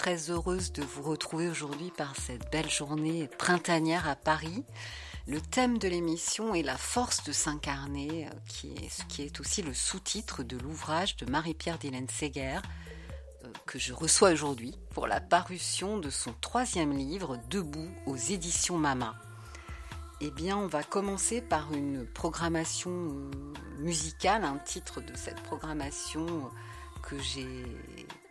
Très heureuse de vous retrouver aujourd'hui par cette belle journée printanière à Paris. Le thème de l'émission est la force de s'incarner, euh, qui est ce qui est aussi le sous-titre de l'ouvrage de Marie-Pierre Dylan Seger euh, que je reçois aujourd'hui pour la parution de son troisième livre, Debout, aux éditions Mama. Eh bien, on va commencer par une programmation euh, musicale, un titre de cette programmation que j'ai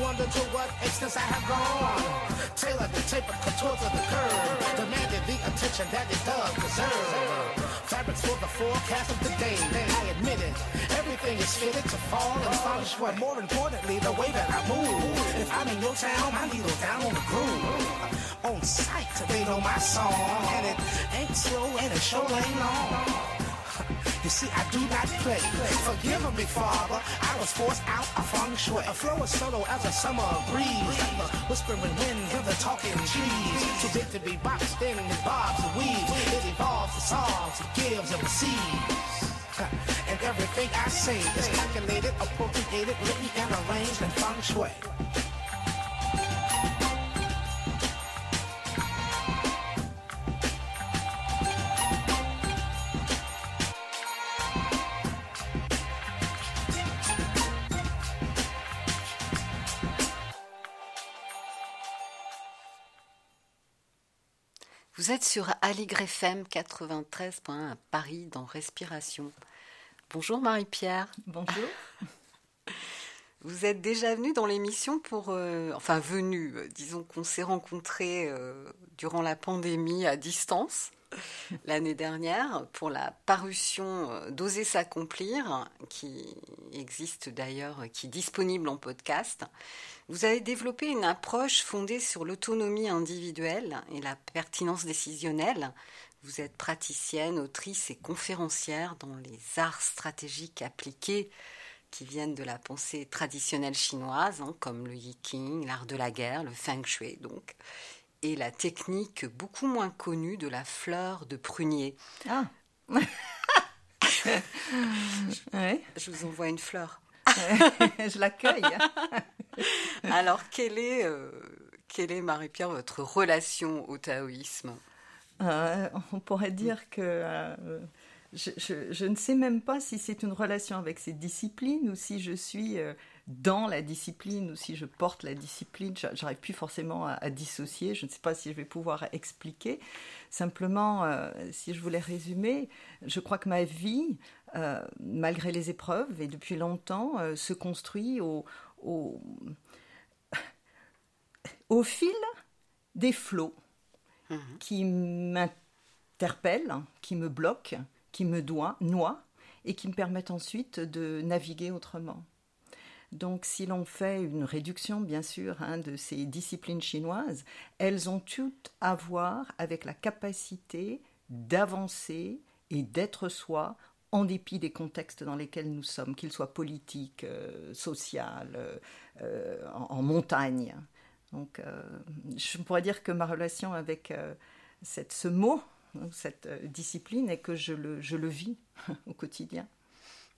Wonder to what extent I have gone. Tailor the taper contours of the curve, demanded the attention that it does deserve. Fabrics for the forecast of the day. I admit it. Everything is fitted to fall in feng shui. More importantly, the way that I move. If I'm in your town, my needle down on the groove. On sight, they know my song. And it ain't slow and it sure ain't long. You see, I do not play. Forgive me, Father. I was forced out of feng shui. A flow as subtle as a summer breeze. Whispering wind the talking trees. Too big to be boxed in and bobs and weaves. It evolves, it solves, it gives and receives. And everything I say is calculated, appropriated, written, and arranged in feng shui. Vous êtes sur Aligre FM 93.1 à Paris dans Respiration. Bonjour Marie-Pierre. Bonjour. Vous êtes déjà venue dans l'émission pour... euh, enfin venue, euh, disons qu'on s'est rencontrés euh, durant la pandémie à distance l'année dernière pour la parution d'Oser s'accomplir, qui existe d'ailleurs, qui est disponible en podcast. Vous avez développé une approche fondée sur l'autonomie individuelle et la pertinence décisionnelle. Vous êtes praticienne, autrice et conférencière dans les arts stratégiques appliqués qui viennent de la pensée traditionnelle chinoise, hein, comme le Yiking, l'art de la guerre, le Feng Shui donc, et la technique beaucoup moins connue de la fleur de prunier. Ah. ouais, Je vous envoie une fleur. je l'accueille. Alors, quelle est, euh, quelle est Marie-Pierre, votre relation au taoïsme? Euh, on pourrait dire que euh, je, je- je ne sais même pas si c'est une relation avec ces disciplines ou si je suis euh, dans la discipline ou si je porte la discipline. J'a- J'arrive plus forcément à, à dissocier. Je ne sais pas si je vais pouvoir expliquer. Simplement, euh, si je voulais résumer, je crois que ma vie, euh, malgré les épreuves et depuis longtemps, euh, se construit au, au, au fil des flots. Mhm. qui m'interpellent, qui me bloquent, qui me doient, noient et qui me permettent ensuite de naviguer autrement. Donc si l'on fait une réduction, bien sûr, hein, de ces disciplines chinoises, elles ont toutes à voir avec la capacité d'avancer et d'être soi en dépit des contextes dans lesquels nous sommes, qu'ils soient politiques, euh, euh, euh, en, montagne. Donc, euh, je pourrais dire que ma relation avec cette, ce mot, cette euh, discipline, est que je le, je le vis au quotidien.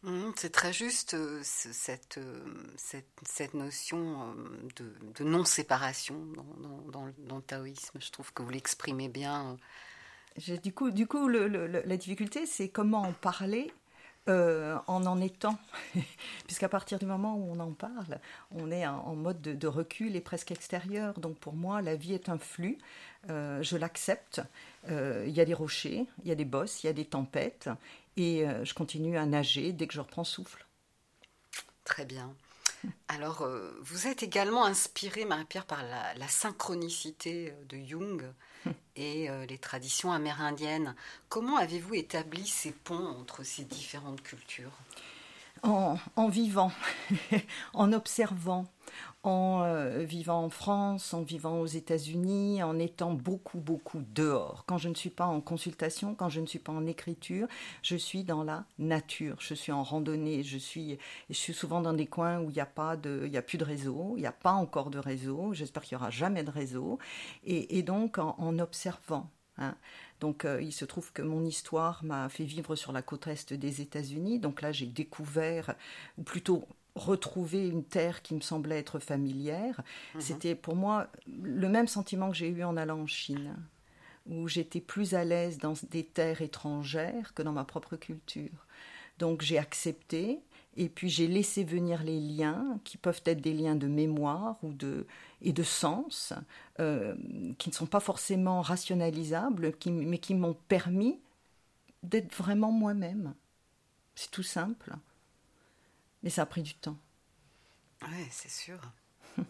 Mhm, C'est très juste euh, ce- cette, euh, cette, cette notion euh, de, de non-séparation dans, dans- dans le- dans le taoïsme. Je trouve que vous l'exprimez bien. Du coup, du coup le- le- le- la difficulté, c'est comment en parler euh, en en étant. Puisqu'à partir du moment où on en parle, on est en, mode de, recul et presque extérieur. Donc pour moi, la vie est un flux. Euh, je l'accepte. Euh, Il y a des rochers, il y a des bosses, il y a des tempêtes. Et je continue à nager dès que je reprends souffle. Très bien. Alors, vous êtes également inspirée, Marie-Pierre, par la, synchronicité de Jung et euh, les traditions amérindiennes. Comment avez-vous établi ces ponts entre ces différentes cultures? En, en vivant, en observant, en euh, vivant en France, en vivant aux États-Unis, en étant beaucoup, beaucoup dehors. Quand je ne suis pas en consultation, quand je ne suis pas en écriture, je suis dans la nature. Je suis en randonnée. Je suis, souvent dans des coins où il n'y a pas de, a plus de réseau, il n'y a pas encore de réseau. J'espère qu'il y aura jamais de réseau. Et, donc en, en observant. hein. Donc euh, il se trouve que mon histoire m'a fait vivre sur la côte est des États-Unis. Donc là j'ai découvert, ou plutôt retrouvé une terre qui me semblait être familière. C'était pour moi le même sentiment que j'ai eu en allant en Chine, où j'étais plus à l'aise dans des terres étrangères que dans ma propre culture. Donc j'ai accepté et puis j'ai laissé venir les liens qui peuvent être des liens de mémoire ou de, et de sens, euh, qui ne sont pas forcément rationalisables, qui- mais qui m'ont permis d'être vraiment moi-même. C'est tout simple. Mais ça a pris du temps. Oui, c'est sûr.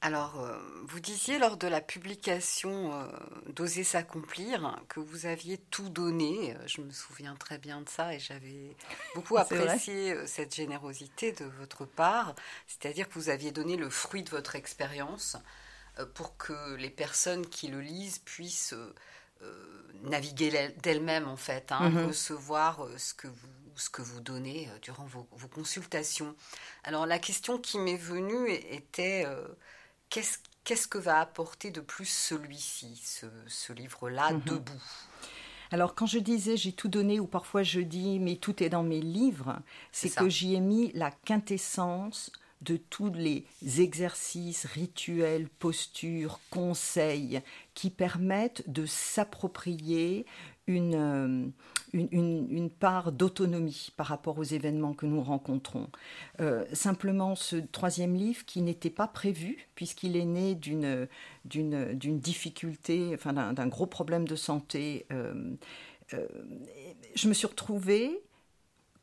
Alors, euh, vous disiez lors de la publication euh, d'Oser s'accomplir que vous aviez tout donné. Je me souviens très bien de ça et j'avais beaucoup vrai. apprécié euh, cette générosité de votre part. C'est-à-dire que vous aviez donné le fruit de votre expérience euh, pour que les personnes qui le lisent puissent naviguer d'elles-mêmes, en fait, hein, Mhm. recevoir ce que vous, ce que vous donnez euh, durant vos, vos consultations. Alors la question qui m'est venue était euh, qu'est-ce qu'est-ce que va apporter de plus celui-ci, ce, ce livre-là, Mhm. debout? Alors quand je disais j'ai tout donné ou parfois je dis mais tout est dans mes livres, c'est que j'y ai mis la quintessence de tous les exercices, rituels, postures, conseils qui permettent de s'approprier une, euh, une, une- une part d'autonomie par rapport aux événements que nous rencontrons. Euh, simplement, ce troisième livre qui n'était pas prévu, puisqu'il est né d'une d'une d'une difficulté, enfin d'un d'un gros problème de santé, euh, je me suis retrouvée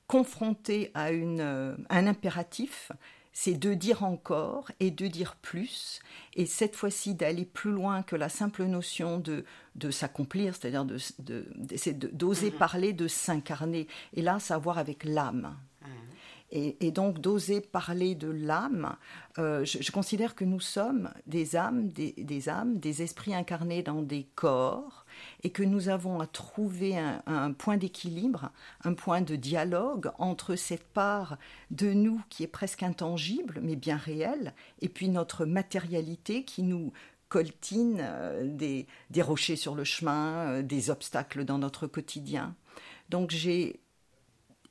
confrontée à une, euh, un impératif, c'est de dire encore et de dire plus, et cette fois-ci d'aller plus loin que la simple notion de, de s'accomplir, c'est-à-dire de, de, d'essayer de- d'oser parler de s'incarner, et là, ça a à voir avec l'âme. Et, donc d'oser parler de l'âme, euh, je, considère que nous sommes des âmes, des, âmes, des esprits incarnés dans des corps, et que nous avons à trouver un, point d'équilibre, un point de dialogue entre cette part de nous qui est presque intangible, mais bien réelle, et puis notre matérialité qui nous coltine euh, des, des rochers sur le chemin, euh, des obstacles dans notre quotidien. Donc j'ai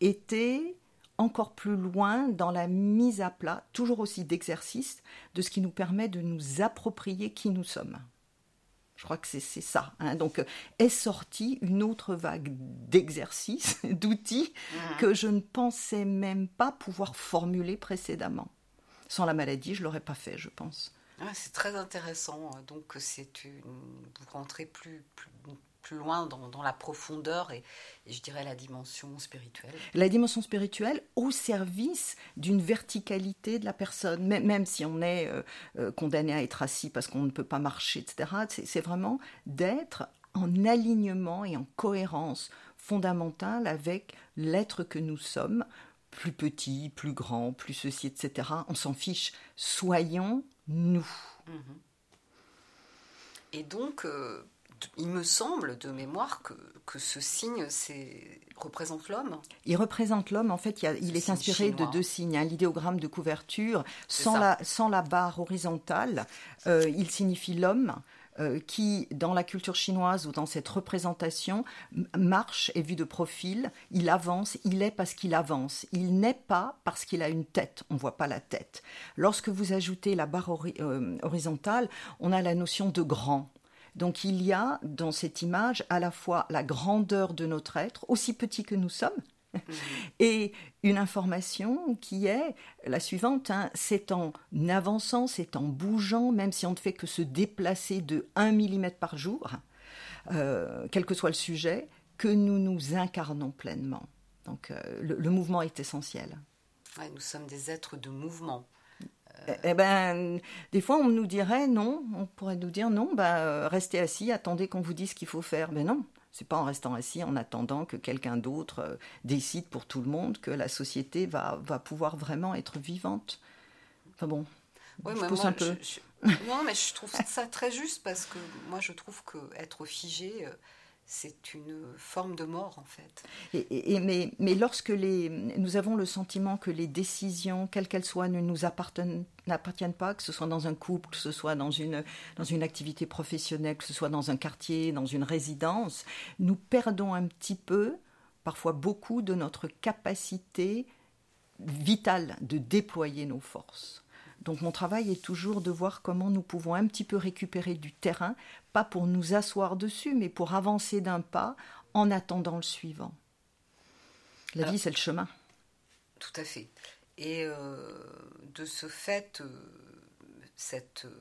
été encore plus loin dans la mise à plat, toujours aussi d'exercice, de ce qui nous permet de nous approprier qui nous sommes. Je crois que c'est ça. hein. Donc euh, est sortie une autre vague d'exercices, d'outils que je ne pensais même pas pouvoir formuler précédemment. Sans la maladie, je l'aurais pas fait, je pense. Ah, C'est très intéressant. Donc c'est une, vous rentrez plus, plus plus loin dans, la profondeur et, je dirais la dimension spirituelle. La dimension spirituelle au service d'une verticalité de la personne, même, si on est euh, euh, condamné à être assis parce qu'on ne peut pas marcher, etc. C'est vraiment d'être en alignement et en cohérence fondamentale avec l'être que nous sommes, plus petit, plus grand, plus ceci, etc. On s'en fiche. Soyons nous. Mhm. Et donc, euh, il me semble de mémoire que, que ce signe représente l'homme. Il représente l'homme, en fait, il, est inspiré de deux signes. Hein. L'idéogramme de couverture, sans la, sans la, barre horizontale, euh, il signifie l'homme. Euh, qui, dans la culture chinoise ou dans cette représentation, marche, est vu de profil, il avance, il est parce qu'il avance. Il n'est pas parce qu'il a une tête, on ne voit pas la tête. Lorsque vous ajoutez la barre euh, horizontale, on a la notion de grand. Donc il y a dans cette image à la fois la grandeur de notre être, aussi petit que nous sommes, mhm. et une information qui est la suivante, hein, c'est en avançant, c'est en bougeant, même si on ne fait que se déplacer de 1 mm par jour, euh, quel que soit le sujet, que nous nous incarnons pleinement. Donc euh, le, mouvement est essentiel. nous sommes des êtres de mouvement. Eh, eh ben, des fois, on nous dirait non, on pourrait nous dire non, bah, restez assis, attendez qu'on vous dise ce qu'il faut faire. Mais non, c'est pas en restant assis en attendant que quelqu'un d'autre euh, décide pour tout le monde que la société va, va pouvoir vraiment être vivante. Enfin bon, je pousse un peu. non, mais je trouve ça très juste parce que moi, je trouve que être figé, euh, c'est une forme de mort en fait. Et, mais, mais, lorsque les, nous avons le sentiment que les décisions, quelles qu'elles soient, ne nous appartiennent, n'appartiennent pas, que ce soit dans un couple, que ce soit dans une, dans une activité professionnelle, que ce soit dans un quartier, dans une résidence, nous perdons un petit peu, parfois beaucoup, de notre capacité vitale de déployer nos forces. Donc mon travail est toujours de voir comment nous pouvons un petit peu récupérer du terrain, pas pour nous asseoir dessus, mais pour avancer d'un pas en attendant le suivant. La vie, c'est le chemin. Tout à fait. Et euh, de ce fait, euh, cette, euh,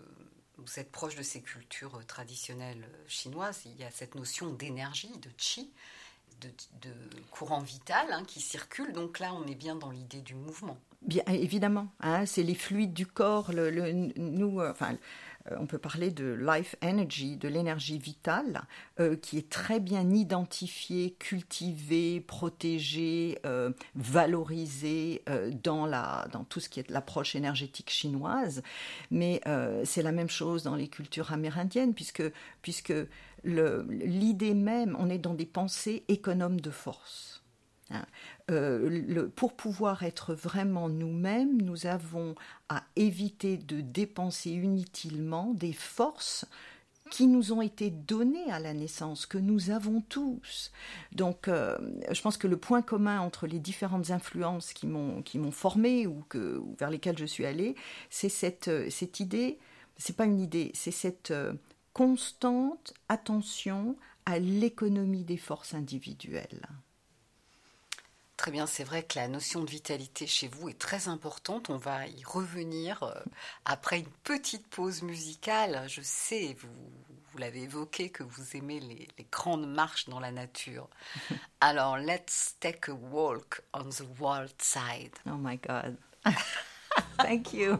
vous êtes proche de ces cultures traditionnelles chinoises, il y a cette notion d'énergie, de chi, de, courant vital hein, qui circule. Donc là, on est bien dans l'idée du mouvement. Bien évidemment, hein, c'est les fluides du corps. Nous, euh, enfin, euh, on peut parler de life energy, de l'énergie vitale, euh, qui est très bien identifiée, cultivée, protégée, valorisée dans, la, dans tout ce qui est l'approche énergétique chinoise. Mais c'est la même chose dans les cultures amérindiennes, puisque, puisque l'idée même, on est dans des pensées économes de force. Hein. Euh, pour pouvoir être vraiment nous-mêmes, nous avons à éviter de dépenser inutilement des forces qui nous ont été données à la naissance, que nous avons tous. Donc, euh, je pense que le point commun entre les différentes influences qui m'ont formé ou vers lesquelles je suis allée, c'est cette euh, cette idée. C'est pas une idée, c'est cette constante attention à l'économie des forces individuelles. Très bien, c'est vrai que la notion de vitalité chez vous est très importante. On va y revenir euh, après une petite pause musicale. Je sais, vous, vous l'avez évoqué, que vous aimez les, les, grandes marches dans la nature. Alors, let's take a walk on the wild side. Oh my God. Thank you.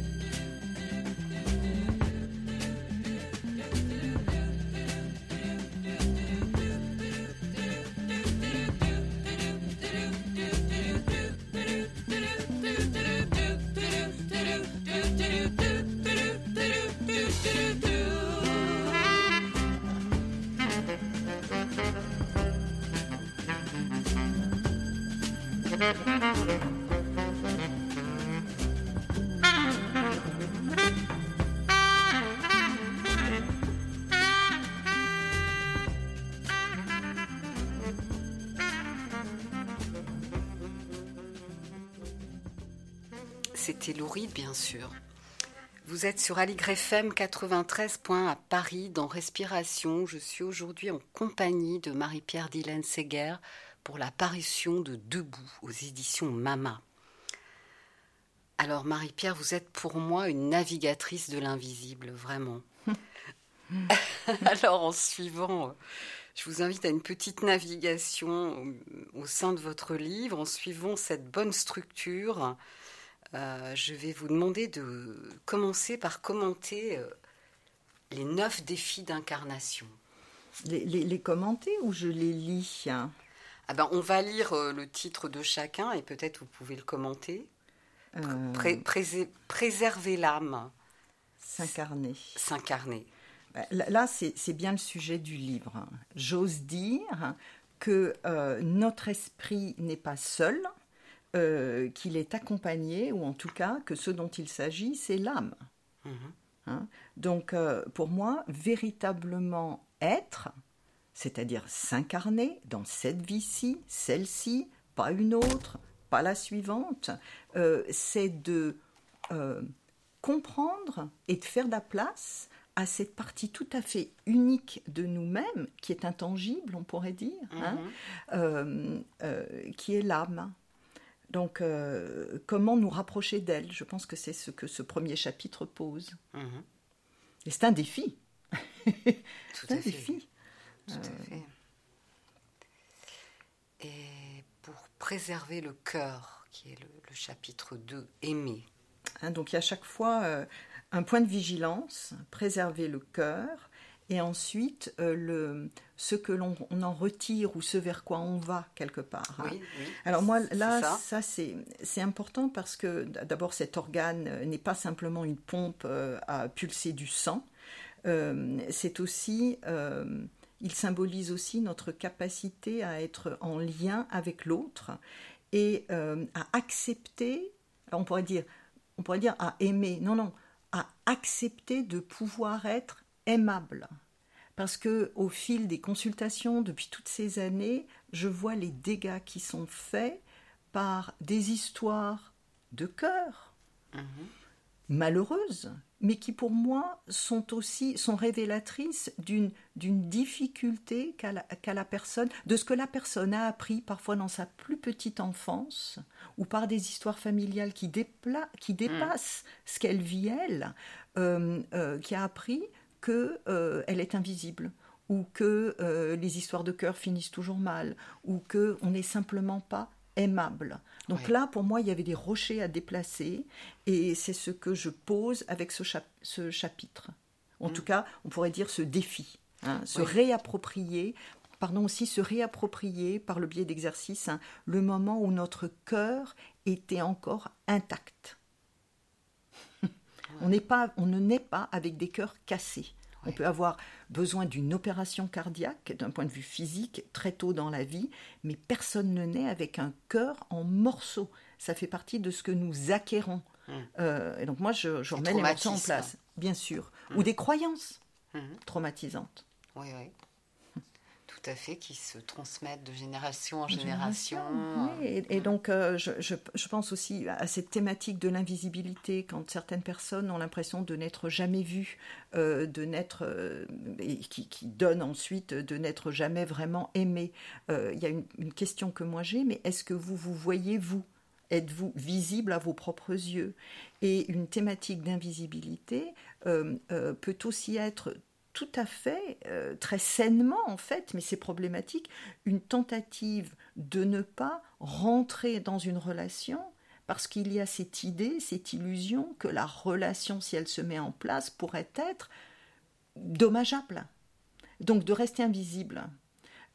bien sûr. Vous êtes sur Aligre FM 93 à Paris dans Respiration. Je suis aujourd'hui en compagnie de Marie-Pierre Dylan Seger pour la parution de Debout aux éditions Mama. Alors Marie-Pierre, vous êtes pour moi une navigatrice de l'invisible, vraiment. Alors en suivant, je vous invite à une petite navigation au sein de votre livre, en suivant cette bonne structure. Euh, je vais vous demander de commencer par commenter euh, les neuf défis d'incarnation. Les, les- les commenter ou je les lis hein? Ah ben, on va lire euh, le titre de chacun et peut-être vous pouvez le commenter. Pré- préserver l'âme, S'incarner. s'incarner. Bah, Là, c'est bien le sujet du livre. hein. J'ose dire que notre esprit n'est pas seul, euh, qu'il est accompagné, ou en tout cas que ce dont il s'agit, c'est l'âme. Mhm. Hein? Donc, euh, pour moi, véritablement être, c'est-à-dire s'incarner dans cette vie-ci, celle-ci, pas une autre, pas la suivante, euh, c'est de comprendre et de faire de la place à cette partie tout à fait unique de nous-mêmes, qui est intangible, on pourrait dire, hein, Mhm. euh, euh, qui est l'âme. Donc, euh, comment nous rapprocher d'elle? Je pense que c'est ce que ce premier chapitre pose. Mhm. Et c'est un défi. Tout C'est un à fait. défi. Tout à fait. Et pour préserver le cœur, qui est le, le chapitre 2, aimer. Hein, donc, il y a à chaque fois euh, un point de vigilance, préserver le cœur, et ensuite euh, le, ce que l'on on en retire ou ce vers quoi on va quelque part. hein. Oui, oui. Alors moi, là, ça. ça, c'est important parce que d'abord, cet organe euh, n'est pas simplement une pompe euh, à pulser du sang. euh, c'est aussi, il symbolise aussi notre capacité à être en lien avec l'autre et à accepter, on pourrait dire, on pourrait dire à aimer, non, non, à accepter de pouvoir être aimable. Parce que au fil des consultations depuis toutes ces années, je vois les dégâts qui sont faits par des histoires de cœur malheureuses, mais qui pour moi sont aussi sont révélatrices d'une d'une difficulté qu'a la, la personne, de ce que la personne a appris parfois dans sa plus petite enfance ou par des histoires familiales qui, dépla, qui dépassent ce qu'elle vit elle, euh, euh, qui a appris que euh, elle est invisible ou que euh, les histoires de cœur finissent toujours mal ou que on n'est simplement pas aimable. Donc Ouais. là, pour moi, il y avait des rochers à déplacer et c'est ce que je pose avec ce, chap- ce chapitre. En tout cas, on pourrait dire ce défi, hein, se Mm. Réapproprier, pardon aussi, se réapproprier par le biais d'exercices hein, le moment où notre cœur était encore intact. On, n'est pas, on ne naît pas avec des cœurs cassés. On peut avoir besoin d'une opération cardiaque d'un point de vue physique très tôt dans la vie, mais personne ne naît avec un cœur en morceaux. Ça fait partie de ce que nous acquérons. Euh, et donc moi, je, je remets les morceaux en place, bien sûr. Ou des croyances Mhm. traumatisantes. Oui, oui. Tout à fait, qui se transmettent de génération en Génération, génération. oui. Et, et donc, euh, je, je- je pense aussi à cette thématique de l'invisibilité, quand certaines personnes ont l'impression de n'être jamais vues, euh, de n'être, euh, et qui, qui donnent ensuite de n'être jamais vraiment aimées. Il y a une, une question que moi j'ai, mais est-ce que vous vous voyez vous? Êtes-vous visible à vos propres yeux? Et une thématique d'invisibilité euh, euh, peut aussi être tout à fait, euh, très sainement en fait, mais c'est problématique, une tentative de ne pas rentrer dans une relation parce qu'il y a cette idée, cette illusion que la relation, si elle se met en place, pourrait être dommageable. Donc de rester invisible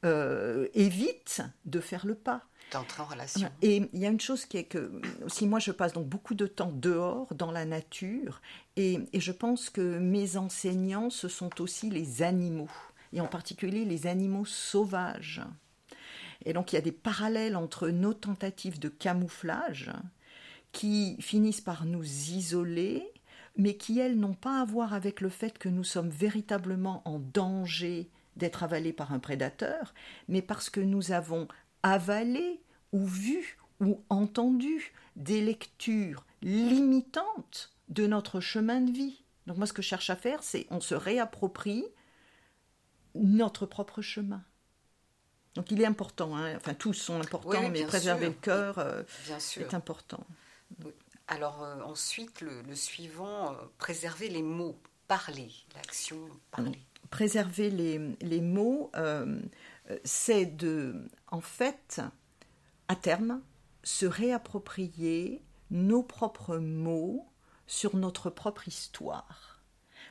euh, évite de faire le pas. En relation. Et il y a une chose qui est que, si moi je passe donc beaucoup de temps dehors, dans la nature, et, et je pense que mes enseignants, ce sont aussi les animaux, et en particulier les animaux sauvages. Et donc il y a des parallèles entre nos tentatives de camouflage, qui finissent par nous isoler, mais qui, elles, n'ont pas à voir avec le fait que nous sommes véritablement en danger d'être avalés par un prédateur, mais parce que nous avons avalé ou vu ou entendu des lectures limitantes de notre chemin de vie. Donc moi, ce que je cherche à faire, c'est on se réapproprie notre propre chemin. Donc il est important, hein, enfin tous sont importants, Oui, oui, mais préserver sûr. le cœur euh, est important. Oui. Alors euh, ensuite, le, le suivant, euh, préserver les mots, parler, l'action parler. préserver les, les mots, c'est de, en fait, à terme, se réapproprier nos propres mots sur notre propre histoire.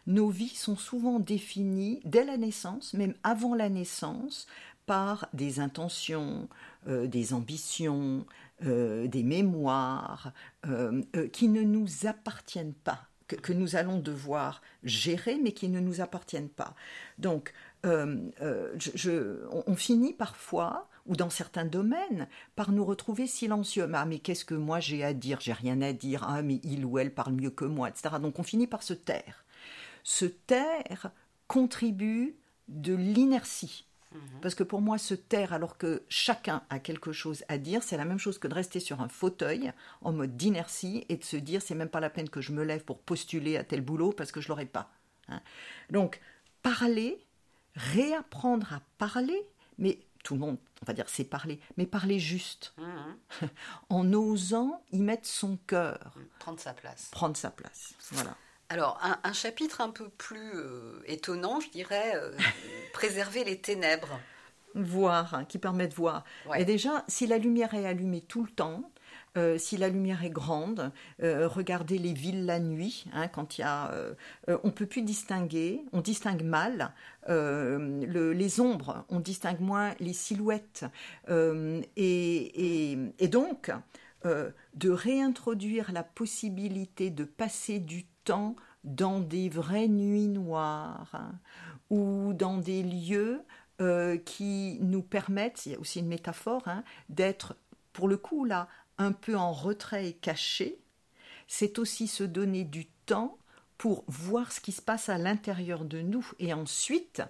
Nos vies sont souvent définies dès la naissance, même avant la naissance, par des intentions, euh, des ambitions, euh, des mémoires euh, qui ne nous appartiennent pas, que nous allons devoir gérer, mais qui ne nous appartiennent pas. Donc, euh, euh, je- je- on, on finit parfois, ou dans certains domaines, par nous retrouver silencieux. Ah, mais qu'est-ce que moi j'ai à dire? J'ai rien à dire. Ah, mais il ou elle parle mieux que moi, etc. Donc, on finit par se taire. Se taire contribue de l'inertie. Parce que pour moi, se taire alors que chacun a quelque chose à dire, c'est la même chose que de rester sur un fauteuil en mode d'inertie et de se dire c'est même pas la peine que je me lève pour postuler à tel boulot parce que je l'aurai pas. hein. Donc, parler, réapprendre à parler, mais tout le monde, on va dire c'est parler, mais parler juste, Mhm. en osant y mettre son cœur, Prendre sa place. prendre sa place. Voilà. Alors, un, un chapitre un peu plus euh, étonnant, je dirais, euh, préserver les ténèbres. voir, hein, qui permet de voir. Ouais. Et déjà, si la lumière est allumée tout le temps, euh, si la lumière est grande, euh, regardez les villes la nuit, hein, quand il y a, euh, on peut plus distinguer, on distingue mal le- les ombres, on distingue moins les silhouettes, et, donc de réintroduire la possibilité de passer du temps dans des vraies nuits noires ou dans des lieux qui nous permettent, il y a aussi une métaphore, hein, d'être pour le coup là un peu en retrait et caché. C'est aussi se donner du temps pour voir ce qui se passe à l'intérieur de nous et ensuite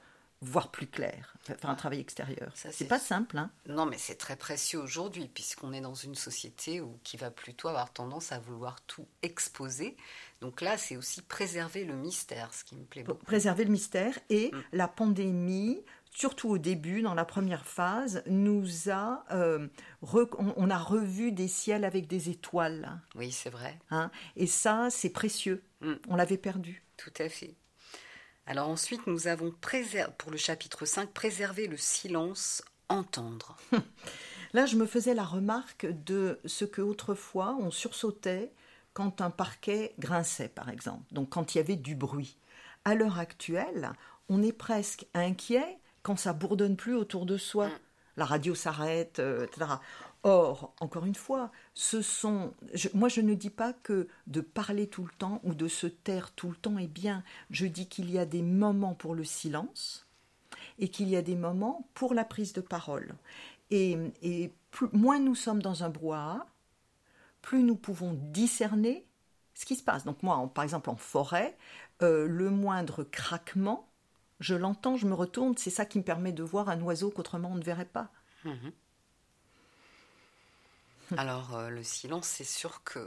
voir plus clair, faire un travail extérieur. Ça, C'est pas simple, hein. Non, mais c'est très précieux aujourd'hui, puisqu'on est dans une société où, qui va plutôt avoir tendance à vouloir tout exposer. Donc là, c'est aussi préserver le mystère, ce qui me plaît beaucoup. préserver le mystère. Et Mm. la pandémie, surtout au début, dans la première phase, nous a, euh, re- on, on a revu des ciels avec des étoiles. Oui, c'est vrai, hein. et ça, c'est précieux. Mm. On l'avait perdu. tout à fait. Alors ensuite, nous avons, pour le chapitre 5, préserver le silence, entendre. Là, je me faisais la remarque de ce que autrefois on sursautait quand un parquet grinçait, par exemple. Donc, quand il y avait du bruit. À l'heure actuelle, on est presque inquiet quand ça bourdonne plus autour de soi. La radio s'arrête, euh, etc. Or, encore une fois, ce sont. je- moi, je ne dis pas que de parler tout le temps ou de se taire tout le temps est bien. Je dis qu'il y a des moments pour le silence et qu'il y a des moments pour la prise de parole. Et, et plus- moins nous sommes dans un brouhaha, plus nous pouvons discerner ce qui se passe. Donc moi, en- par exemple, en forêt, euh, le moindre craquement, je l'entends, je me retourne, c'est ça qui me permet de voir un oiseau qu'autrement on ne verrait pas. Alors, euh, le silence, c'est sûr que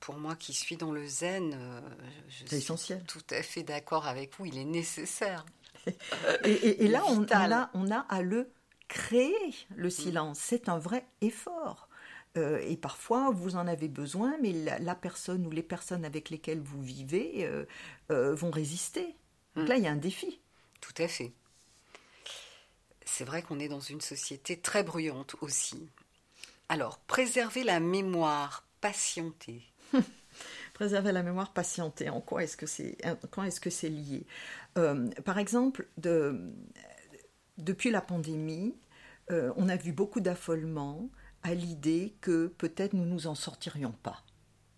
pour moi qui suis dans le zen, euh, je suis essentiel. tout à fait d'accord avec vous, il est nécessaire. Et, et- et là, on, on a, on a à le créer, le silence. C'est un vrai effort. Euh, et parfois, vous en avez besoin, mais la, la personne ou les personnes avec lesquelles vous vivez euh, euh, vont résister. Donc là, il y a un défi. Tout à fait. C'est vrai qu'on est dans une société très bruyante aussi. Alors, préserver la mémoire, patienter. Préserver la mémoire, patienter. En quoi est-ce que c'est, est-ce que c'est lié? Euh, Par exemple, de- depuis la pandémie, euh, on a vu beaucoup d'affolement à l'idée que peut-être nous nous en sortirions pas.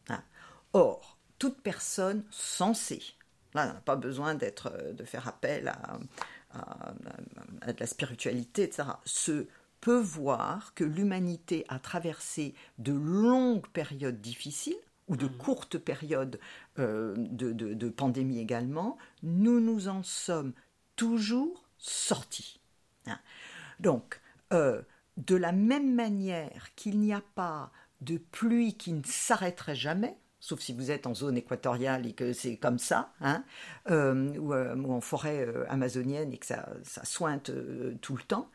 Hein. Or, toute personne sensée, là, on n'a pas besoin d'être, euh, de faire appel à, à- à de la spiritualité, etc., se peut voir que l'humanité a traversé de longues périodes difficiles ou de courtes périodes euh, de, de- de pandémie également, nous nous en sommes toujours sortis. Hein. Donc, euh, de la même manière qu'il n'y a pas de pluie qui ne s'arrêterait jamais, sauf si vous êtes en zone équatoriale et que c'est comme ça, hein, euh, ou, euh, ou en forêt euh, amazonienne et que ça, sointe tout le temps,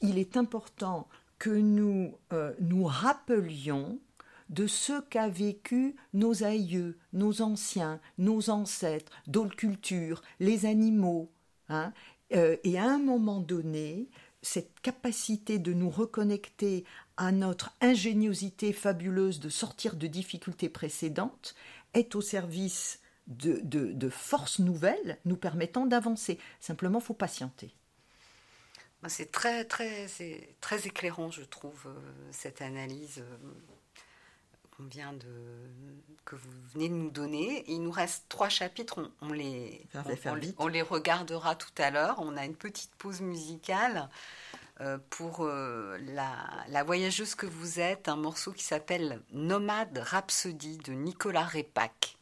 il est important que nous nous rappelions de ce qu'a vécu nos aïeux, nos anciens, nos ancêtres, d'autres cultures, les animaux. hein. Et à un moment donné, cette capacité de nous reconnecter à notre ingéniosité fabuleuse de sortir de difficultés précédentes est au service de, forces nouvelles nous permettant d'avancer. Simplement, faut patienter. Moi, C'est très, très, très éclairant, je trouve, euh, cette analyse euh, qu'on vient de, que vous venez de nous donner. Il nous reste trois chapitres, on, on les, Faire- on- faire on les- vite. on les regardera tout à l'heure. On a une petite pause musicale euh, pour euh, la, la voyageuse que vous êtes, un morceau qui s'appelle Nomade Rhapsody de Nicolas Repac.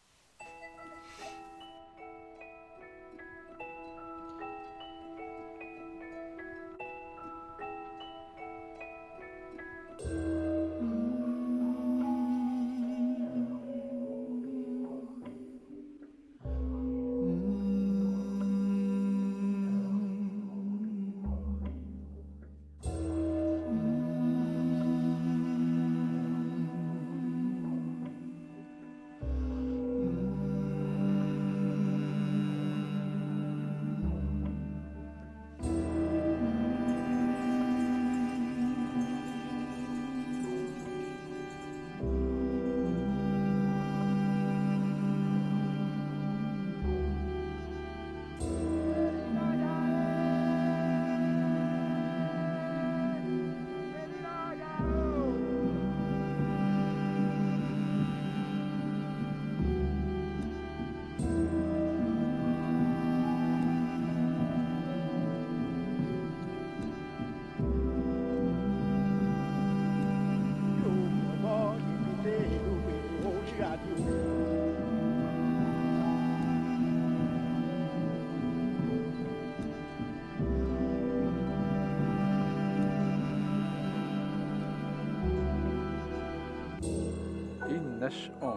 neş10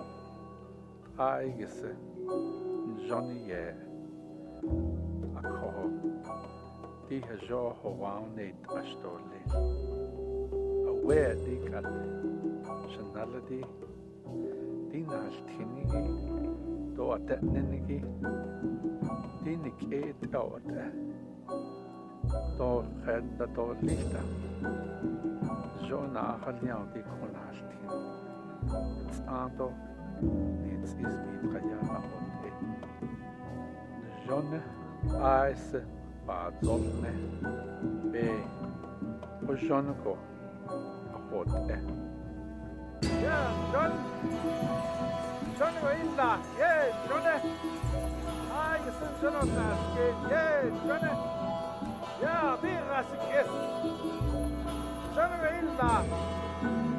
aigisi joniye akoho dihejo howaunate ashtole Aware dikat shanaladi. Dinaltinigi doatetninigi dinikit aote do redda do lista jona halniaudi konaltin Ah, Stando. Jetzt ist Mitra Jara und John Eis Bazone B. Ojonko Rote. Äh. Ja, John. John Isla. Yeah, John. Ah, jetzt sind John das geht, Yeah, John. Ja, wir rasen John Isla.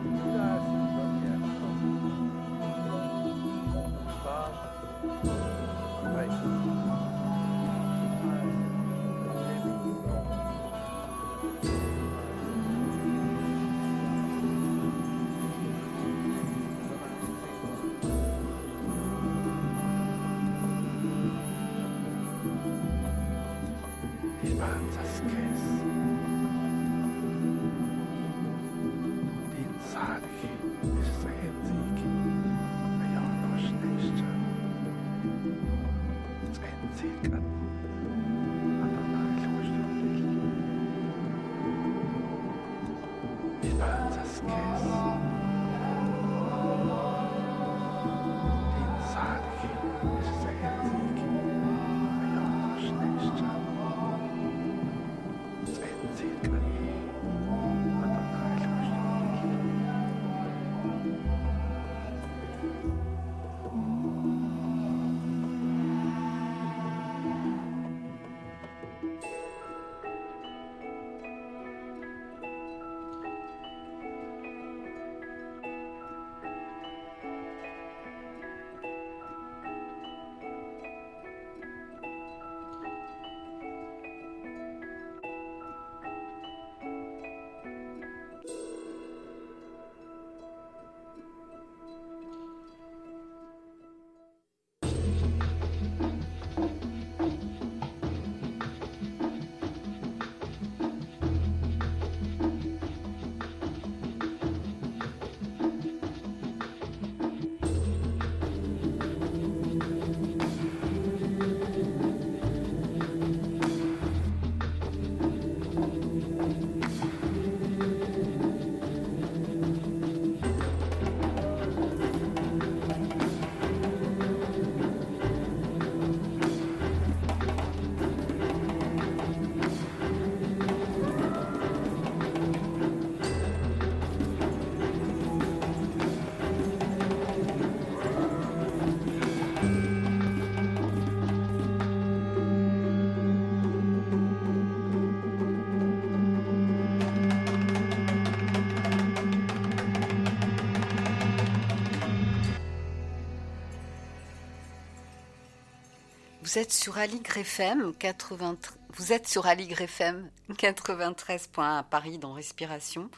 Vous êtes sur Aligre FM 80... Vous êtes sur Aligre FM 93.1 à Paris dans Respiration.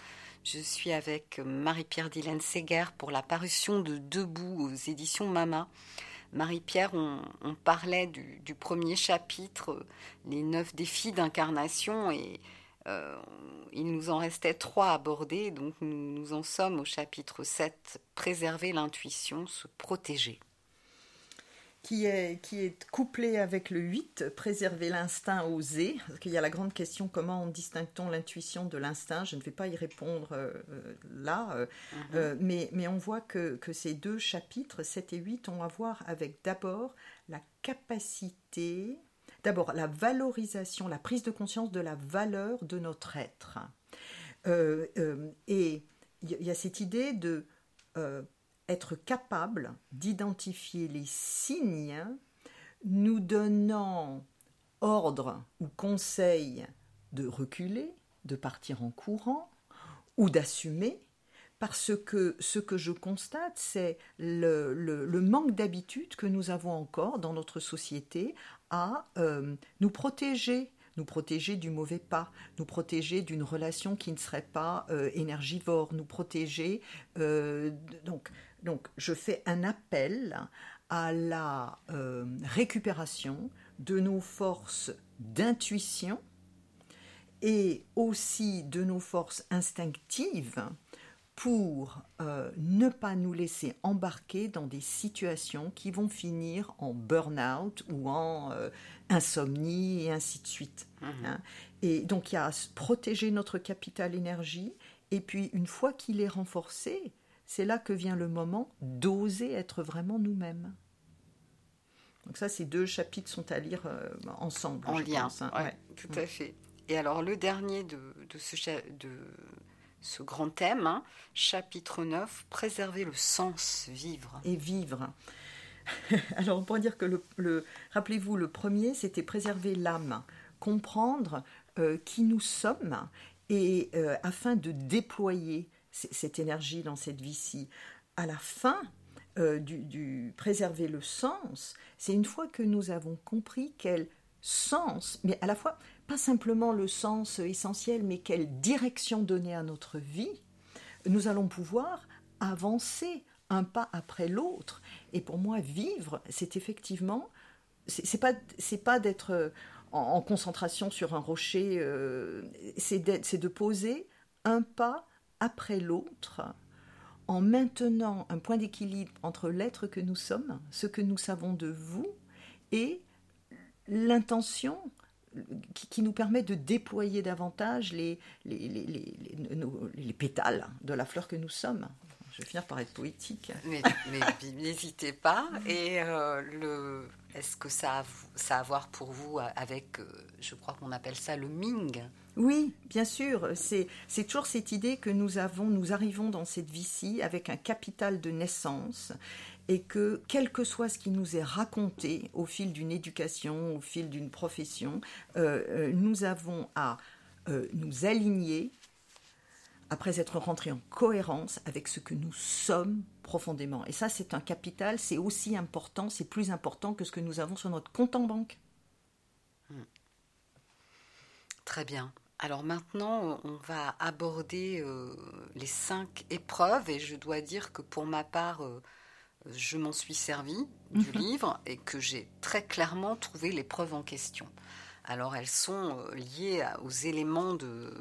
Je suis avec Marie-Pierre Dylan Seger pour la parution de Debout aux éditions Mama. Marie-Pierre, on, parlait du, premier chapitre, les neuf défis d'incarnation, et euh, il nous en restait trois à aborder, donc nous, nous en sommes au chapitre 7, préserver l'intuition, se protéger. Qui est, qui est couplé avec le 8, préserver l'instinct osé. Parce qu'il y a la grande question comment distingue-t-on l'intuition de l'instinct? Je ne vais pas y répondre euh, euh, là, euh, euh, mais, mais on voit que, que ces deux chapitres, 7 et 8, ont à voir avec d'abord la capacité, d'abord la valorisation, la prise de conscience de la valeur de notre être. Euh, et il y, a cette idée de être capable d'identifier les signes nous donnant ordre ou conseil de reculer, de partir en courant ou d'assumer, parce que ce que je constate, c'est le, manque d'habitude que nous avons encore dans notre société à euh, nous protéger nous protéger du mauvais pas, nous protéger d'une relation qui ne serait pas euh, énergivore, nous protéger. euh, donc, Donc, je fais un appel à la euh, récupération de nos forces d'intuition et aussi de nos forces instinctives pour euh, ne pas nous laisser embarquer dans des situations qui vont finir en burn-out ou en euh, insomnie et ainsi de suite. hein. Et donc il y a à protéger notre capital énergie et puis une fois qu'il est renforcé, c'est là que vient le moment d'oser être vraiment nous-mêmes. Donc ça, ces deux chapitres sont à lire euh, ensemble. En je lien, pense, hein. ouais, Ouais. tout à fait. Et alors le dernier de, de ce, cha- de ce grand thème, hein, chapitre 9, préserver le sens, vivre. et vivre. Alors on pourrait dire que le, le- rappelez-vous, le premier, c'était préserver l'âme, comprendre euh, qui nous sommes et euh, afin de déployer cette énergie dans cette vie-ci. À la fin euh, du, préserver le sens, c'est une fois que nous avons compris quel sens, mais à la fois pas simplement le sens essentiel, mais quelle direction donner à notre vie, nous allons pouvoir avancer un pas après l'autre. Et pour moi, vivre, c'est effectivement, c'est pas, c'est pas d'être euh, en, en concentration sur un rocher, euh, c'est de poser un pas après l'autre en maintenant un point d'équilibre entre l'être que nous sommes, ce que nous savons de vous, et l'intention qui, nous permet de déployer davantage les, pétales de la fleur que nous sommes. Je vais finir par être poétique. Mais, n'hésitez pas. Et euh, est-ce que ça a, à voir pour vous avec, euh, je crois qu'on appelle ça le Ming? Oui, bien sûr. C'est toujours cette idée que nous avons, nous arrivons dans cette vie-ci avec un capital de naissance et que quel que soit ce qui nous est raconté au fil d'une éducation, au fil d'une profession, euh, euh, nous avons à euh, nous aligner après être rentrés en cohérence avec ce que nous sommes profondément. Et ça, c'est un capital, c'est aussi important, c'est plus important que ce que nous avons sur notre compte en banque. Très bien. Alors maintenant, on va aborder euh, les cinq épreuves et je dois dire que pour ma part, euh, je m'en suis servi du livre et que j'ai très clairement trouvé l'épreuve en question. Alors elles sont euh, liées aux éléments de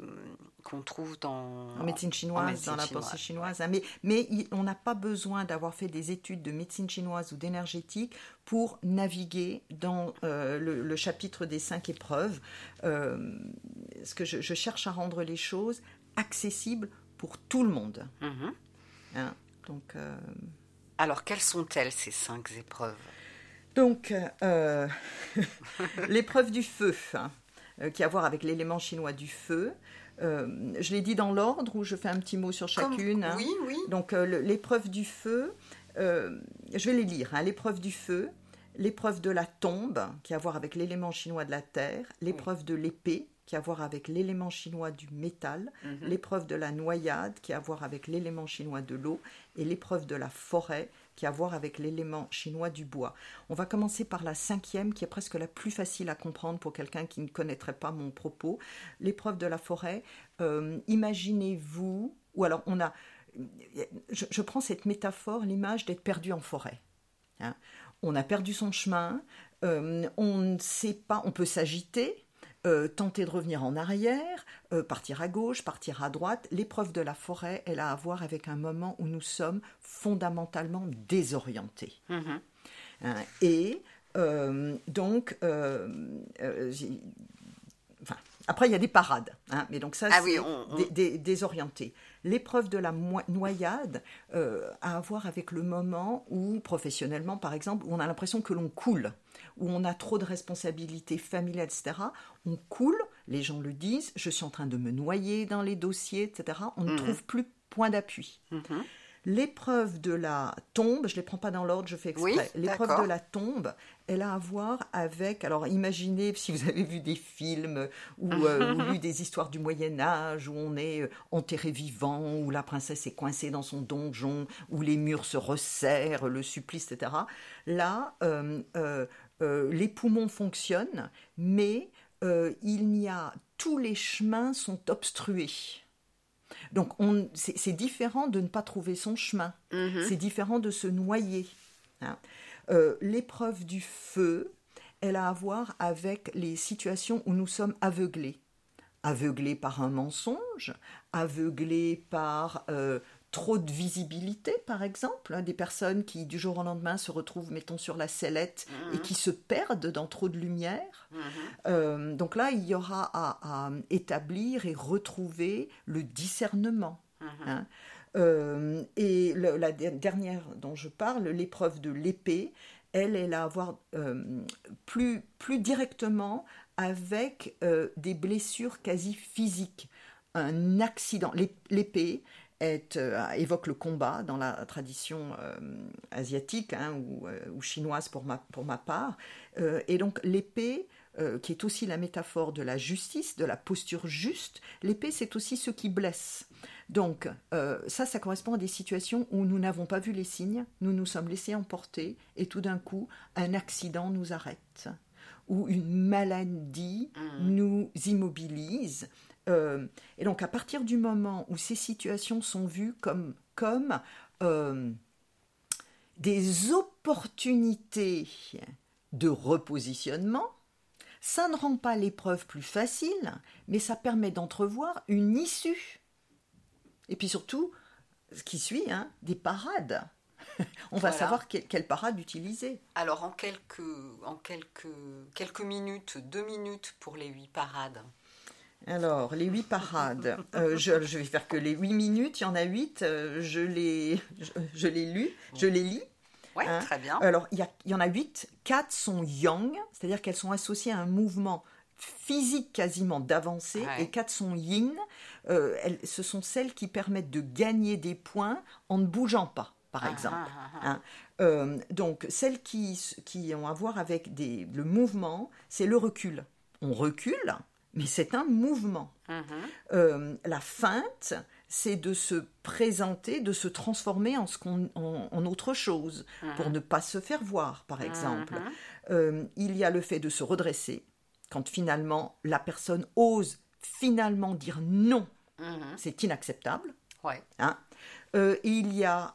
qu'on trouve dans en médecine chinoise, médecine dans la pensée chinoise. Mais, on n'a pas besoin d'avoir fait des études de médecine chinoise ou d'énergétique pour naviguer dans euh, le, le chapitre des cinq épreuves. Euh, ce que je, je cherche à rendre les choses accessibles pour tout le monde. Mhm. hein. Donc, euh, Alors quelles sont-elles ces cinq épreuves? Donc, euh, l'épreuve du feu, hein, euh, qui a à voir avec l'élément chinois du feu. Euh, je l'ai dit dans l'ordre ou je fais un petit mot sur Comme- chacune. hein. Oui, oui. Donc, euh, l'épreuve du feu, euh, je vais les lire. L'épreuve du feu, l'épreuve de la tombe, qui a à voir avec l'élément chinois de la terre, l'épreuve de l'épée, qui a à voir avec l'élément chinois du métal, Mhm. l'épreuve de la noyade, qui a à voir avec l'élément chinois de l'eau, et l'épreuve de la forêt, qui a à voir avec l'élément chinois du bois. On va commencer par la cinquième, qui est presque la plus facile à comprendre pour quelqu'un qui ne connaîtrait pas mon propos. L'épreuve de la forêt, euh, imaginez-vous, ou alors on a, je, je prends cette métaphore, l'image d'être perdu en forêt. hein. On a perdu son chemin, euh, on ne sait pas, on peut s'agiter, euh, tenter de revenir en arrière, euh, partir à gauche, partir à droite. L'épreuve de la forêt, elle a à voir avec un moment où nous sommes fondamentalement désorientés. Mhm. Hein, et euh, donc, euh, après, il y a des parades. hein, mais donc ça, Ah c'est oui, on- on- dé- dé- désorienté. L'épreuve de la noyade euh, a à voir avec le moment où, professionnellement, par exemple, où on a l'impression que l'on coule, où on a trop de responsabilités familiales, etc. On coule, les gens le disent, je suis en train de me noyer dans les dossiers, etc. On ne trouve plus point d'appui. Mhm. L'épreuve de la tombe, je ne les prends pas dans l'ordre, je fais exprès. Oui, L'épreuve de la tombe, elle a à voir avec. Alors imaginez si vous avez vu des films ou, euh, ou lu des histoires du Moyen-Âge où on est euh, enterré vivant, où la princesse est coincée dans son donjon, où les murs se resserrent, le supplice, etc. Là, euh, les poumons fonctionnent, mais il n'y a. Tous les chemins sont obstrués. Donc on- c'est c'est différent de ne pas trouver son chemin. Mhm. C'est différent de se noyer. hein. Euh, L'épreuve du feu, elle a à voir avec les situations où nous sommes aveuglés. Aveuglés par un mensonge, aveuglés par euh, trop de visibilité, par exemple. hein, des personnes qui, du jour au lendemain, se retrouvent, mettons, sur la sellette et qui se perdent dans trop de lumière. Euh, donc là, il y aura à, à établir et retrouver le discernement. hein. Euh, et le- la der- dernière dont je parle, l'épreuve de l'épée, elle, elle a à voir euh, plus, plus directement avec des blessures quasi physiques. Un accident. L'ép- L'épée est, euh, évoque le combat dans la tradition euh, asiatique hein, ou, euh, ou chinoise pour ma, pour ma part. Et donc l'épée, qui est aussi la métaphore de la justice, de la posture juste, l'épée c'est aussi ce qui blesse. Donc ça, ça correspond à des situations où nous n'avons pas vu les signes, nous nous sommes laissés emporter et tout d'un coup, un accident nous arrête ou une maladie nous immobilise. Euh, et donc à partir du moment où ces situations sont vues comme, comme euh, des opportunités de repositionnement, ça ne rend pas l'épreuve plus facile, mais ça permet d'entrevoir une issue. Et puis surtout, ce qui suit, hein, des parades. On va Voilà. savoir quelle, quelle parade utiliser. Alors en quelques, en quelques, quelques minutes, deux minutes pour les huit parades. Alors, les huit parades, euh, je, je vais faire que les huit minutes, il y en a huit, euh, je les, je, je les lus, je les lis. Ouais, Hein très bien. Alors, il y, a- il y en a huit, quatre sont yang, c'est-à-dire qu'elles sont associées à un mouvement physique quasiment d'avancée, Ouais. et quatre sont yin, euh, elles, ce sont celles qui permettent de gagner des points en ne bougeant pas, par Ah, exemple. ah, ah, Hein. Euh, donc, celles qui, qui ont à voir avec des, le mouvement, c'est le recul. On recule, mais c'est un mouvement. Mhm. Euh, la feinte, c'est de se présenter, de se transformer en, ce qu'on- en, en autre chose, pour ne pas se faire voir, par exemple. Euh, il y a le fait de se redresser, quand finalement la personne ose finalement dire non, c'est inacceptable. Ouais. Hein. Euh, il y a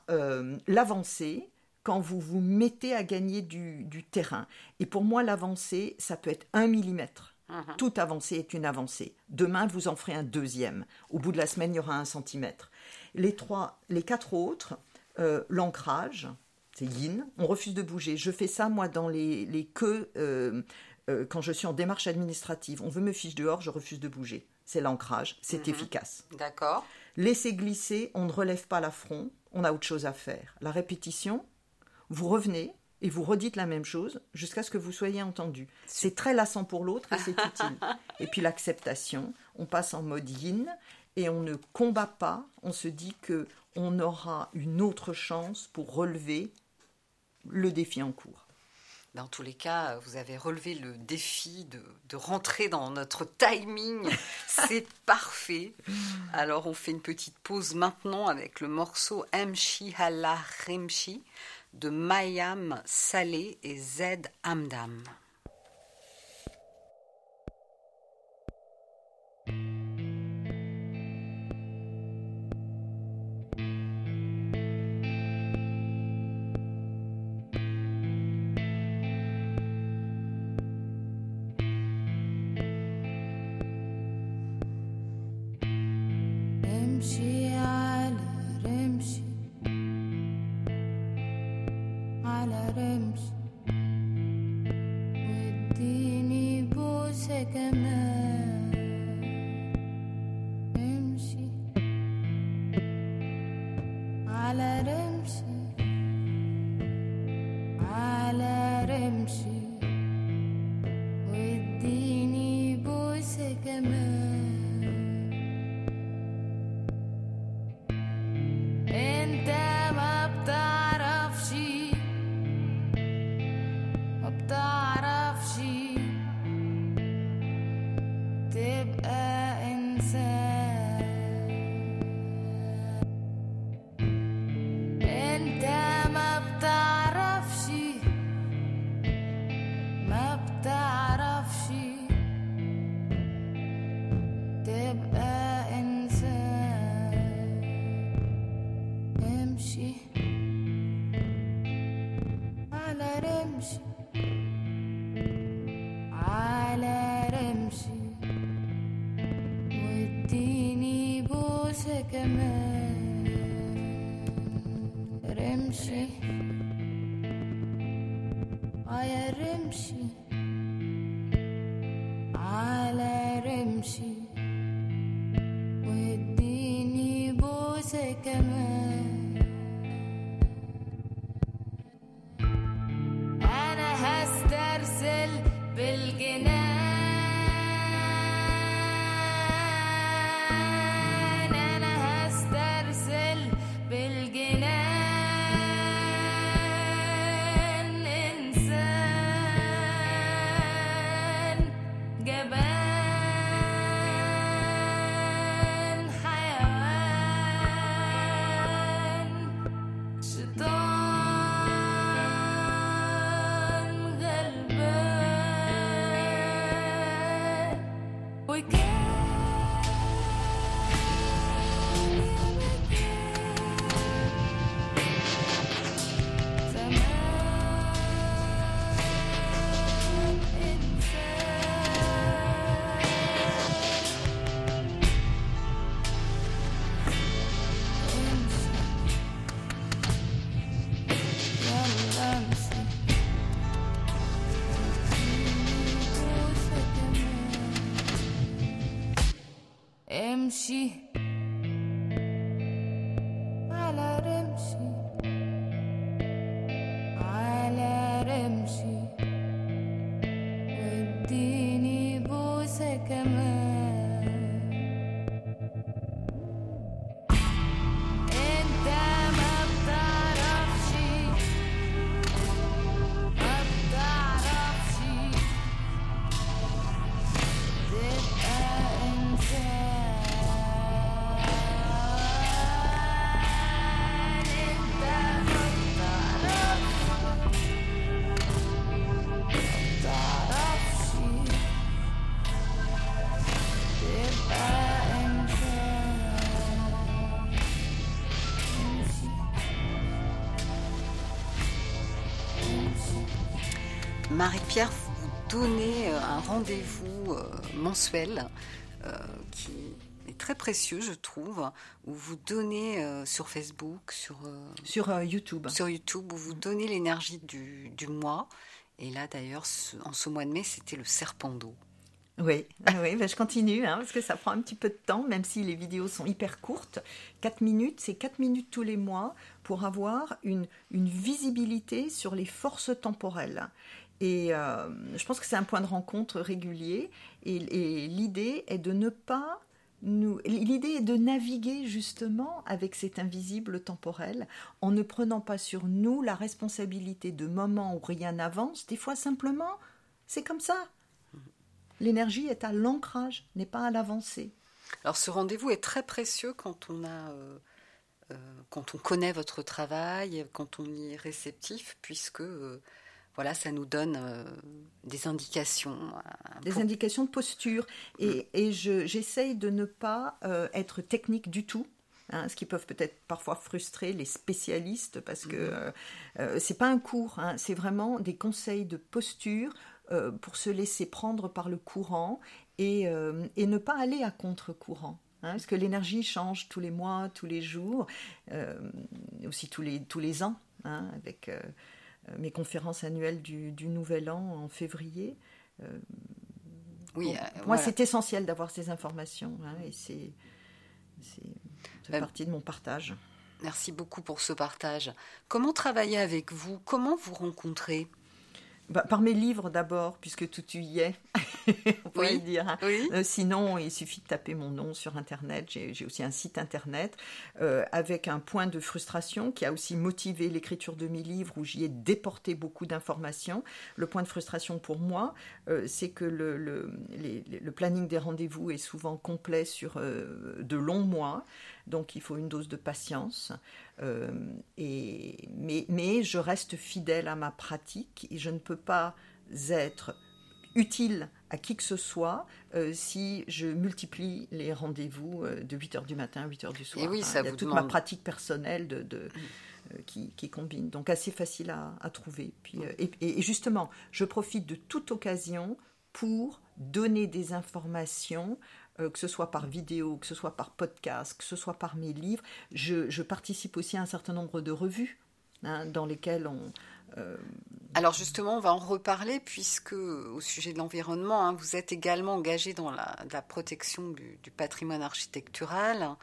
l'avancée quand vous vous mettez à gagner du, du terrain. Et pour moi, l'avancée, ça peut être un millimètre. Toute avancée est une avancée. Demain, vous en ferez un deuxième. Au bout de la semaine, il y aura un centimètre. Les trois, les quatre autres, euh, l'ancrage, c'est yin. On refuse de bouger. Je fais ça moi dans les, les queues euh, euh, quand je suis en démarche administrative. On veut me fiche dehors, je refuse de bouger. C'est l'ancrage, c'est efficace. D'accord. Laissez glisser, on ne relève pas l'affront, on a autre chose à faire. La répétition, vous revenez et vous redites la même chose jusqu'à ce que vous soyez entendu. C'est très lassant pour l'autre et c'est utile. Et puis l'acceptation, on passe en mode yin et on ne combat pas, on se dit que on aura une autre chance pour relever le défi en cours. Dans tous les cas, vous avez relevé le défi de, de rentrer dans notre timing. C'est parfait. Alors, on fait une petite pause maintenant avec le morceau Mchi Hala de Mayam Saleh et Z Amdam. نمشي على رمشي على رمشي واديني بوسة كمان رمشي يا رمشي على رمشي واديني بوسة كمان امشي على رمشي. على رمشي. واديني بوسة كمان. Rendez-vous euh, mensuel euh, qui est très précieux, je trouve, où vous donnez euh, sur Facebook, sur, Sur YouTube. sur YouTube, où vous donnez l'énergie du, du mois. Et là, d'ailleurs, en ce mois de mai, c'était le serpent d'eau. Oui, oui ben, je continue hein, parce que ça prend un petit peu de temps, même si les vidéos sont hyper courtes. 4 minutes, c'est 4 minutes tous les mois pour avoir une, une visibilité sur les forces temporelles. Et euh, je pense que c'est un point de rencontre régulier. Et, l'idée est de ne pas nous. L'idée est de naviguer justement avec cet invisible temporel en ne prenant pas sur nous la responsabilité de moments où rien n'avance. Des fois, simplement, c'est comme ça. L'énergie est à l'ancrage, n'est pas à l'avancée. Alors, ce rendez-vous est très précieux quand on a. euh, euh, quand on connaît votre travail, quand on y est réceptif, puisque voilà, ça nous donne euh, des indications. Des pour- indications de posture. Et, et je- j'essaye de ne pas euh, être technique du tout. hein, ce qui peuvent peut-être parfois frustrer les spécialistes parce que euh, euh, c'est pas un cours, hein, c'est vraiment des conseils de posture euh, pour se laisser prendre par le courant et, et ne pas aller à contre-courant. hein, parce que l'énergie change tous les mois, tous les jours, aussi tous les, tous les ans, avec mes conférences annuelles du, du Nouvel An en février. Oui, Bon, euh, moi, c'est essentiel d'avoir ces informations hein, et c'est fait Euh, partie de mon partage. Merci beaucoup pour ce partage. Comment travailler avec vous? Comment vous rencontrer Bah, par mes livres d'abord, puisque tout y est, on pourrait Oui. dire. hein. Oui. Euh, sinon, il suffit de taper mon nom sur Internet. J'ai aussi un site Internet euh, avec un point de frustration qui a aussi motivé l'écriture de mes livres où j'y ai déporté beaucoup d'informations. Le point de frustration pour moi, euh, c'est que le, le- les- les- le planning des rendez-vous est souvent complet sur de longs mois. Donc il faut une dose de patience. Euh, et, mais, mais je reste fidèle à ma pratique et je ne peux pas être utile à qui que ce soit euh, si je multiplie les rendez-vous euh, de 8h du matin à 8h du soir. Et oui, ça il y a vous toute demande- ma pratique personnelle de, de- euh, qui, qui combine. Donc assez facile à, à trouver. Puis, euh, et- et justement, je profite de toute occasion pour donner des informations euh, que ce soit par vidéo, que ce soit par podcast, que ce soit par mes livres. Je, participe aussi à un certain nombre de revues hein, dans lesquelles on... euh, Alors justement, on va en reparler puisque au sujet de l'environnement, hein, vous êtes également engagé dans la, protection du patrimoine architectural.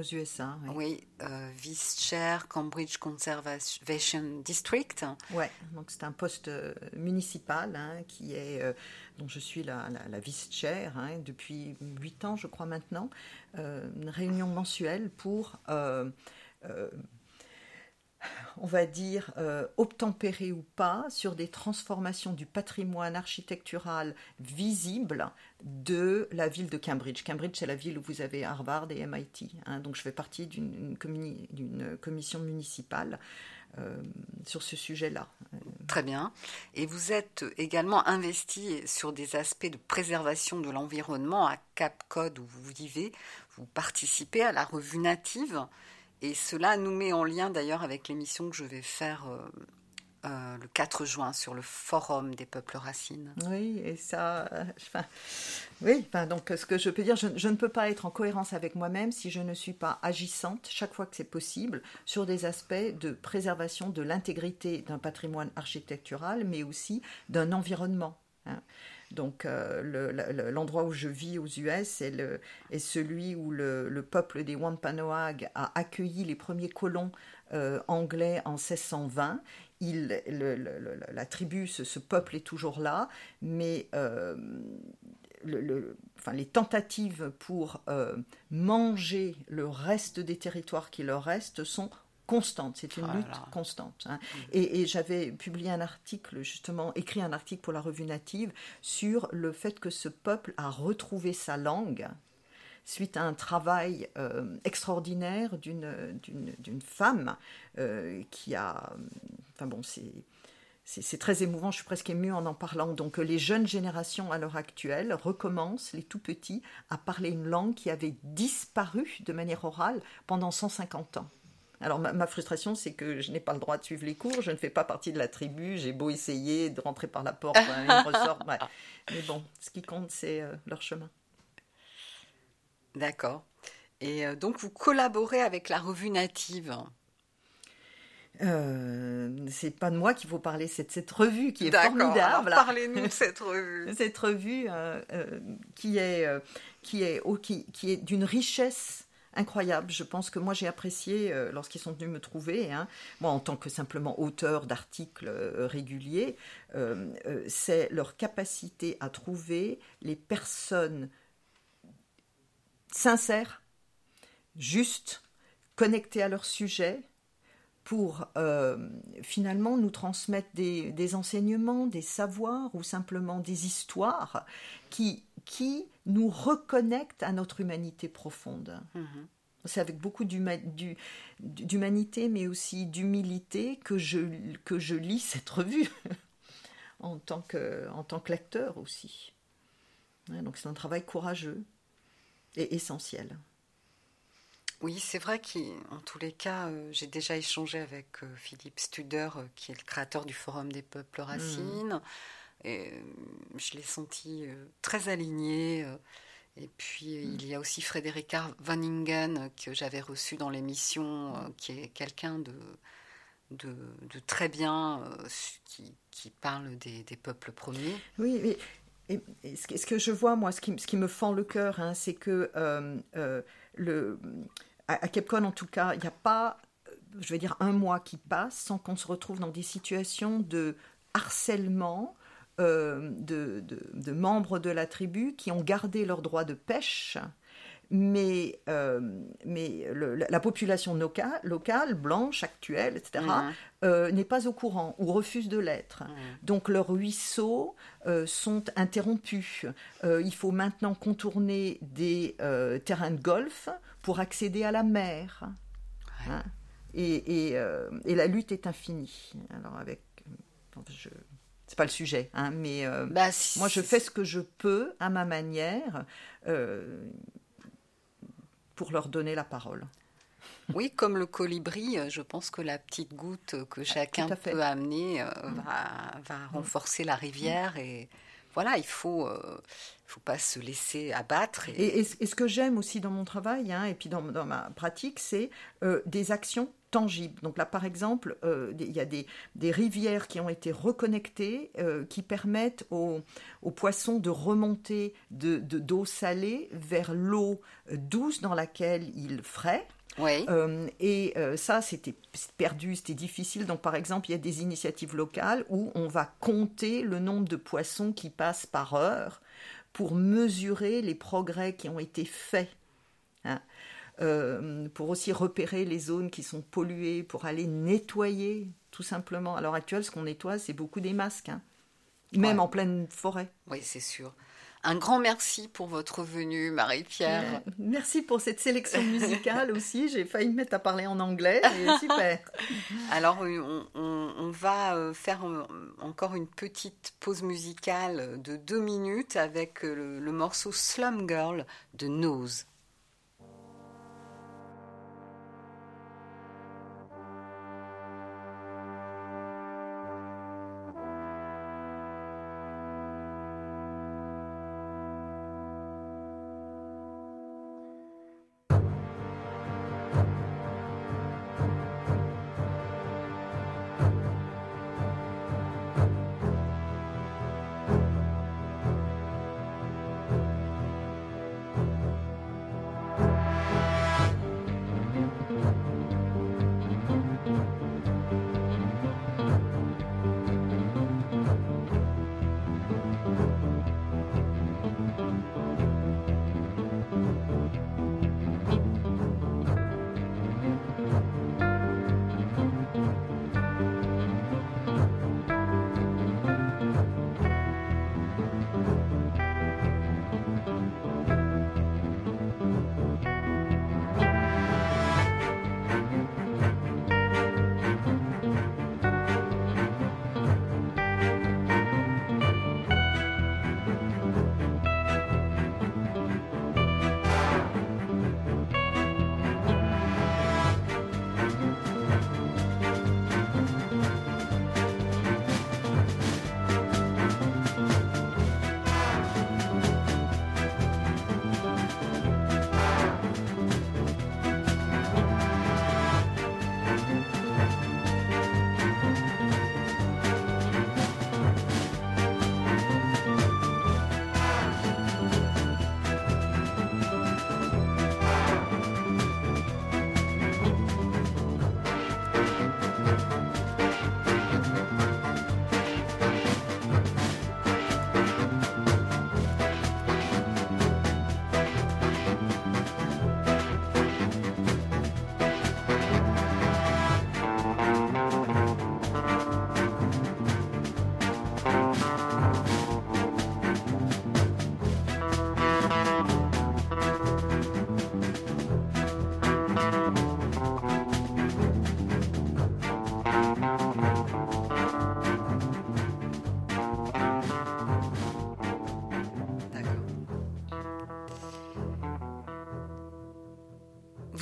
Aux USA. oui. Oui, euh, vice-chair Cambridge Conservation District. Ouais, donc c'est un poste euh, municipal hein, qui est, euh, dont je suis la, la- la vice-chair hein, depuis huit ans, je crois maintenant, Euh, une réunion mensuelle pour, on va dire, euh, ou pas sur des transformations du patrimoine architectural visible de la ville de Cambridge. Cambridge, c'est la ville où vous avez Harvard et MIT. hein, donc je fais partie d'une commission municipale euh, sur ce sujet-là. Très bien. Et vous êtes également investi sur des aspects de préservation de l'environnement à Cap Cod où vous vivez. Vous participez à la revue native. Et cela nous met en lien d'ailleurs avec l'émission que je vais faire euh, euh, le 4 juin sur le Forum des peuples racines. Oui, et ça, euh, oui, enfin, donc ce que je peux dire, je, je ne peux pas être en cohérence avec moi-même si je ne suis pas agissante chaque fois que c'est possible sur des aspects de préservation de l'intégrité d'un patrimoine architectural, mais aussi d'un environnement. hein. Donc euh, le- le- l'endroit où je vis aux US est, est celui où le, le peuple des Wampanoag a accueilli les premiers colons euh, anglais en 1620. Il, le- le- le- la tribu, ce, peuple est toujours là, mais euh, les tentatives pour manger le reste des territoires qui leur restent sont constantes. C'est une là lutte constante. hein. Et, et j'avais publié un article, justement, écrit un article pour la revue Native sur le fait que ce peuple a retrouvé sa langue suite à un travail euh, extraordinaire d'une femme euh, qui a... Enfin bon, c'est... C'est c'est très émouvant, je suis presque émue en en parlant. Donc euh, les jeunes générations à l'heure actuelle recommencent, les tout petits, à parler une langue qui avait disparu de manière orale pendant 150 ans. Alors ma, ma frustration, c'est que je n'ai pas le droit de suivre les cours, je ne fais pas partie de la tribu, j'ai beau essayer de rentrer par la porte, hein, ils me ressortent, ouais. Mais bon, ce qui compte, c'est euh, leur chemin. D'accord. Et euh, donc vous collaborez avec la revue native. Euh, c'est pas de moi qu'il faut parler, c'est de cette revue qui est formidable. Parlez-nous de cette revue. cette revue euh, euh, qui est, euh, qui est, oh, qui, qui est d'une richesse incroyable. Je pense que moi j'ai apprécié euh, lorsqu'ils sont venus me trouver, hein, moi en tant que simplement auteur d'articles euh, réguliers, euh, euh, c'est leur capacité à trouver les personnes sincères, justes, connectées à leur sujet, pour finalement nous transmettre des, des enseignements, des savoirs ou simplement des histoires qui, qui nous reconnectent à notre humanité profonde. Mhm. C'est avec beaucoup d'humanité, mais aussi d'humilité que je, que je lis cette revue, en tant lecteur aussi. Donc c'est un travail courageux et essentiel. Oui, c'est vrai qu'en tous les cas, euh, j'ai déjà échangé avec euh, Philippe Studer, euh, qui est le créateur du Forum des peuples racines. Et euh, je l'ai senti euh, très aligné. euh, et puis, il y a aussi Frédérica Vanningen, euh, que j'avais reçu dans l'émission, qui est quelqu'un de, de, très bien, qui, qui parle des, des peuples premiers. Oui, mais et, ce, que, je vois, moi, ce qui, ce qui me fend le cœur, hein, c'est que le, à, à Cape Cod, en tout cas, il n'y a pas, je vais dire, un mois qui passe sans qu'on se retrouve dans des situations de harcèlement euh, de, de- de membres de la tribu qui ont gardé leur droit de pêche. Mais, euh, mais le- la, la population loca- locale, blanche, actuelle, etc., Mhm. euh, n'est pas au courant ou refuse de l'être. Mhm. Donc leurs ruisseaux euh, sont interrompus. Il faut maintenant contourner des terrains de golf pour accéder à la mer. Ouais. Hein. et, et, et la lutte est infinie. Alors avec, je, c'est pas le sujet, hein, mais euh, Bah, si- moi je fais ce que je peux à ma manière euh, pour leur donner la parole. Oui, comme le colibri, euh, je pense que la petite goutte que chacun fait. Mm. peut amener euh, va, va renforcer la rivière et voilà, il faut, euh, faut pas se laisser abattre. Et, Et, et ce- et ce que j'aime aussi dans mon travail, hein, et puis dans, dans ma pratique, c'est euh, des actions Donc là, par exemple, euh, il y a des, des rivières qui ont été reconnectées, euh, qui permettent aux, aux poissons de remonter de de- d'eau salée vers l'eau euh, douce dans laquelle ils fraient. Euh, et euh, ça, c'était perdu, c'était difficile. Donc, par exemple, il y a des initiatives locales où on va compter le nombre de poissons qui passent par heure pour mesurer les progrès qui ont été faits. hein. Euh, pour aussi repérer les zones qui sont polluées, pour aller nettoyer, tout simplement. À l'heure actuelle, ce qu'on nettoie, c'est beaucoup des masques, hein. même Ouais. en pleine forêt. Oui, c'est sûr. Un grand merci pour votre venue, Marie-Pierre. Euh, Merci pour cette sélection musicale aussi. J'ai failli me mettre à parler en anglais, super. Alors, on, on- on va euh, faire encore une petite pause musicale de deux minutes avec le, le morceau Slum Girl de Nose.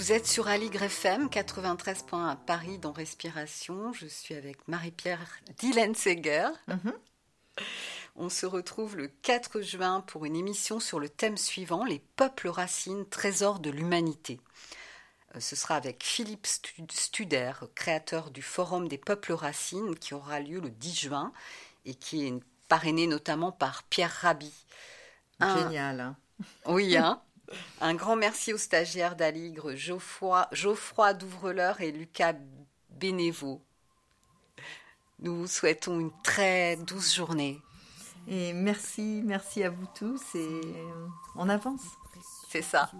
Vous êtes sur Aligre FM 93.1 à Paris dans Respiration. Je suis avec Marie-Pierre Dylan-Seger. Mhm. On se retrouve le 4 juin pour une émission sur le thème suivant les peuples racines, trésors de l'humanité. Euh, Ce sera avec Philippe Stu- Studer, créateur du Forum des peuples racines, qui aura lieu le 10 juin et qui est parrainé notamment par Pierre Rabhi. Génial. hein. oui, hein. Un grand merci aux stagiaires d'Aligre, Geoffroy, Geoffroy Douvreleur et Lucas Bénévaux. Nous vous souhaitons une très douce journée. Et merci, merci à vous tous et euh, on avance. C'est ça.